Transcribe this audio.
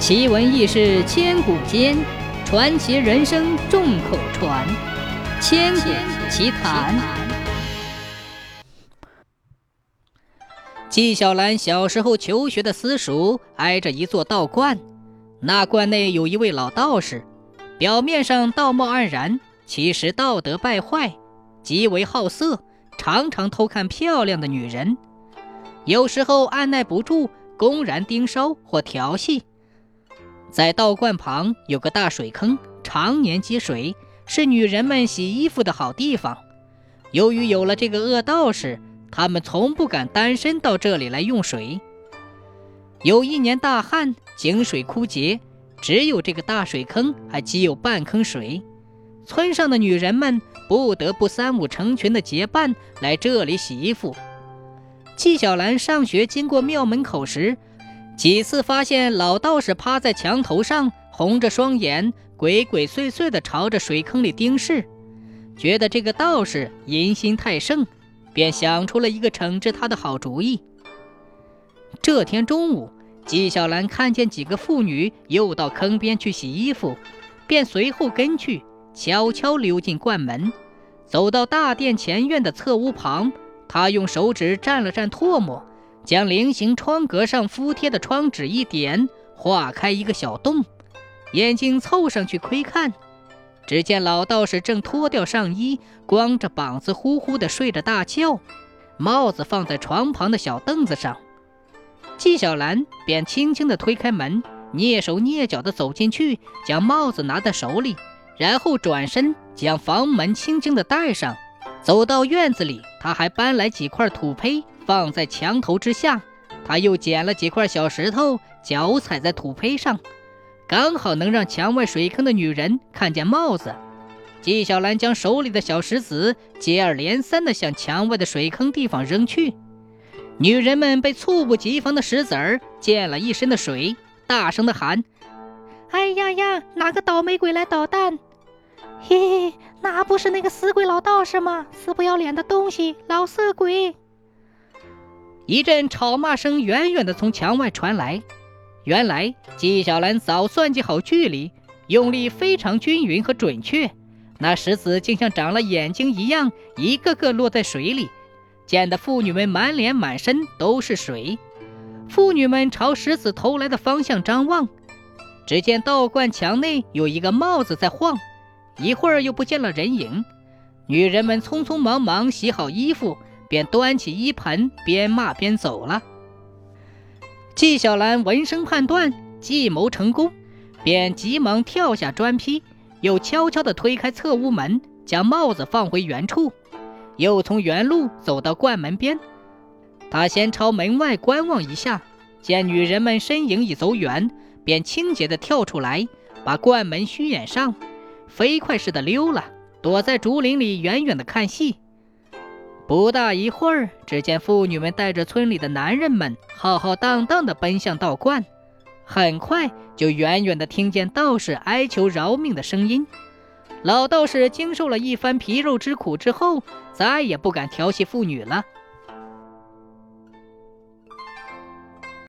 奇闻异事千古间，传奇人生众口传。千古奇谈。纪晓岚小时候求学的私塾挨着一座道观，那观内有一位老道士，表面上道貌岸然，其实道德败坏，极为好色，常常偷看漂亮的女人，有时候按耐不住，公然盯梢或调戏。在道观旁有个大水坑，常年积水，是女人们洗衣服的好地方。由于有了这个恶道士，他们从不敢单身到这里来用水。有一年大旱，井水枯竭，只有这个大水坑还积有半坑水。村上的女人们不得不三五成群的结伴来这里洗衣服。纪晓岚上学经过庙门口时，几次发现老道士趴在墙头上，红着双眼，鬼鬼祟祟地朝着水坑里盯视，觉得这个道士淫心太盛，便想出了一个惩治他的好主意。这天中午，纪晓岚看见几个妇女又到坑边去洗衣服，便随后跟去，悄悄溜进灌门，走到大殿前院的侧屋旁，他用手指蘸了蘸唾沫。将菱形窗格上敷贴的窗纸一点，划开一个小洞，眼睛凑上去窥看，只见老道士正脱掉上衣，光着膀子呼呼地睡着大觉，帽子放在床旁的小凳子上。纪晓岚便轻轻地推开门，蹑手蹑脚地走进去，将帽子拿在手里，然后转身将房门轻轻地带上。走到院子里，他还搬来几块土坯。放在墙头之下，他又捡了几块小石头，脚踩在土坯上，刚好能让墙外水坑的女人看见帽子。纪晓岚将手里的小石子接二连三地向墙外的水坑地方扔去，女人们被猝不及防的石子儿溅了一身的水，大声地喊：“哎呀呀，哪个倒霉鬼来捣蛋？嘿嘿，那不是那个死鬼老道士吗？死不要脸的东西，老色鬼！”一阵吵骂声远远地从墙外传来。原来纪晓岚早算计好距离，用力非常均匀和准确，那石子竟像长了眼睛一样，一个个落在水里，溅得妇女们满脸满身都是水。妇女们朝石子投来的方向张望，只见道观墙内有一个帽子在晃，一会儿又不见了人影。女人们匆匆忙忙洗好衣服。便端起衣盆，边骂边走了。纪晓岚闻声判断计谋成功，便急忙跳下砖坯，又悄悄地推开侧屋门，将帽子放回原处，又从原路走到灌门边。他先朝门外观望一下，见女人们身影已走远，便轻捷地跳出来，把灌门虚掩上，飞快似的溜了，躲在竹林里远远地看戏。不大一会儿，只见妇女们带着村里的男人们浩浩荡荡地奔向道观，很快就远远地听见道士哀求饶命的声音。老道士经受了一番皮肉之苦之后，再也不敢调戏妇女了。